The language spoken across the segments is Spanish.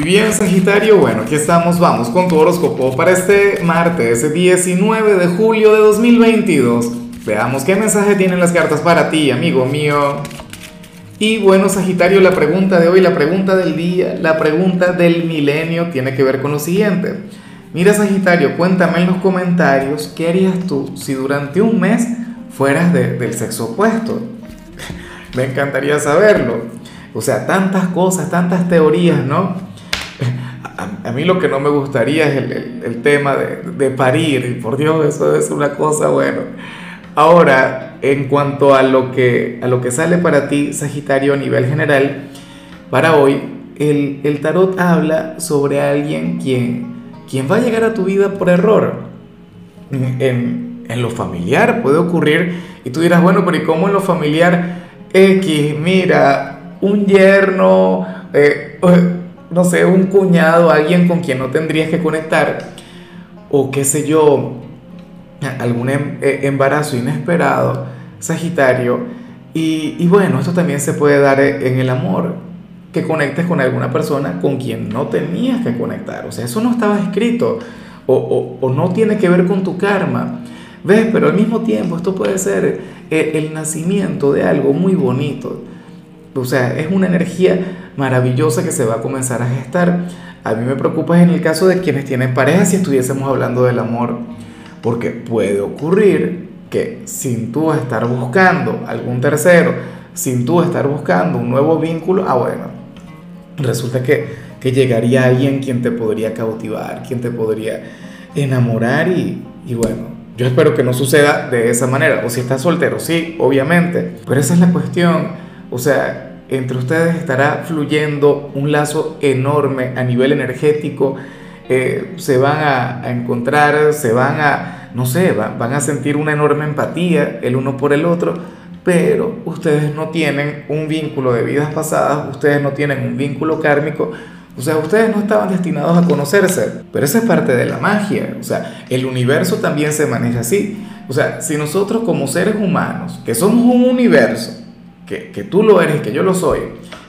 Y bien, Sagitario, bueno, aquí estamos, vamos con tu horóscopo para este martes 19 de julio de 2022. Veamos qué mensaje tienen las cartas para ti, amigo mío. Y bueno, Sagitario, la pregunta de hoy, la pregunta del día, la pregunta del milenio tiene que ver con lo siguiente. Mira, Sagitario, cuéntame en los comentarios qué harías tú si durante un mes fueras del sexo opuesto. Me encantaría saberlo. O sea, tantas cosas, tantas teorías, ¿no? A, mí lo que no me gustaría es el, tema de, parir, por Dios, eso es una cosa, bueno. Ahora, en cuanto a lo que, a lo que sale para ti, Sagitario, a nivel general, para hoy, el, el tarot habla sobre alguien quien, quien va a llegar a tu vida por error. En, en lo familiar puede ocurrir, y tú dirás, bueno, pero ¿y cómo en lo familiar X, mira, un yerno, eh, no sé, un cuñado, alguien con quien no tendrías que conectar, o qué sé yo, algún em, eh, embarazo inesperado, Sagitario, y, bueno, esto también se puede dar en el amor, que conectes con alguna persona con quien no tenías que conectar, o sea, eso no estaba escrito, o, o, no tiene que ver con tu karma. ¿Ves? Pero al mismo tiempo esto puede ser eh, el nacimiento de algo muy bonito. O sea, es una energía maravillosa que se va a comenzar a gestar. A mí me preocupa en el caso de quienes tienen pareja si estuviésemos hablando del amor, porque puede ocurrir que sin tú estar buscando algún tercero, sin tú estar buscando un nuevo vínculo, ah bueno, resulta que, que llegaría alguien quien te podría cautivar, quien te podría enamorar y, y bueno, yo espero que no suceda de esa manera. O si estás soltero, sí, obviamente. Pero esa es la cuestión. O sea, entre ustedes estará fluyendo un lazo enorme a nivel energético, eh, se van a, encontrar, se van a, no sé, van a sentir una enorme empatía el uno por el otro, pero ustedes no tienen un vínculo de vidas pasadas, ustedes no tienen un vínculo kármico, o sea, ustedes no estaban destinados a conocerse, pero esa es parte de la magia, o sea, el universo también se maneja así. O sea, si nosotros como seres humanos, que somos un universo, que, tú lo eres, que yo lo soy,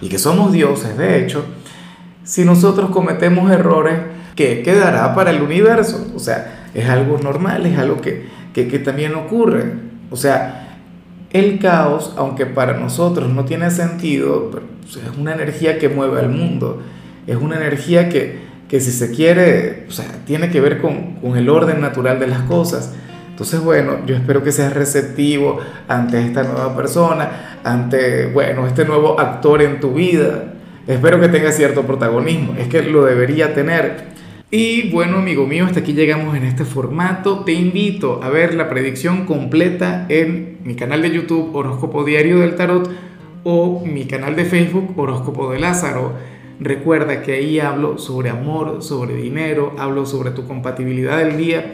y que somos dioses, de hecho, si nosotros cometemos errores, ¿qué quedará para el universo? O sea, es algo normal, es algo que, que, también ocurre. O sea, el caos, aunque para nosotros no tiene sentido, es una energía que mueve al mundo, es una energía que, que si se quiere, o sea, tiene que ver con, con el orden natural de las cosas. Entonces, bueno, yo espero que seas receptivo ante esta nueva persona, ante, bueno, este nuevo actor en tu vida. Espero que tenga cierto protagonismo, es que lo debería tener. Y bueno, amigo mío, hasta aquí llegamos en este formato. Te invito a ver la predicción completa en mi canal de YouTube Horóscopo Diario del Tarot o mi canal de Facebook Horóscopo de Lázaro. Recuerda que ahí hablo sobre amor, sobre dinero, hablo sobre tu compatibilidad del día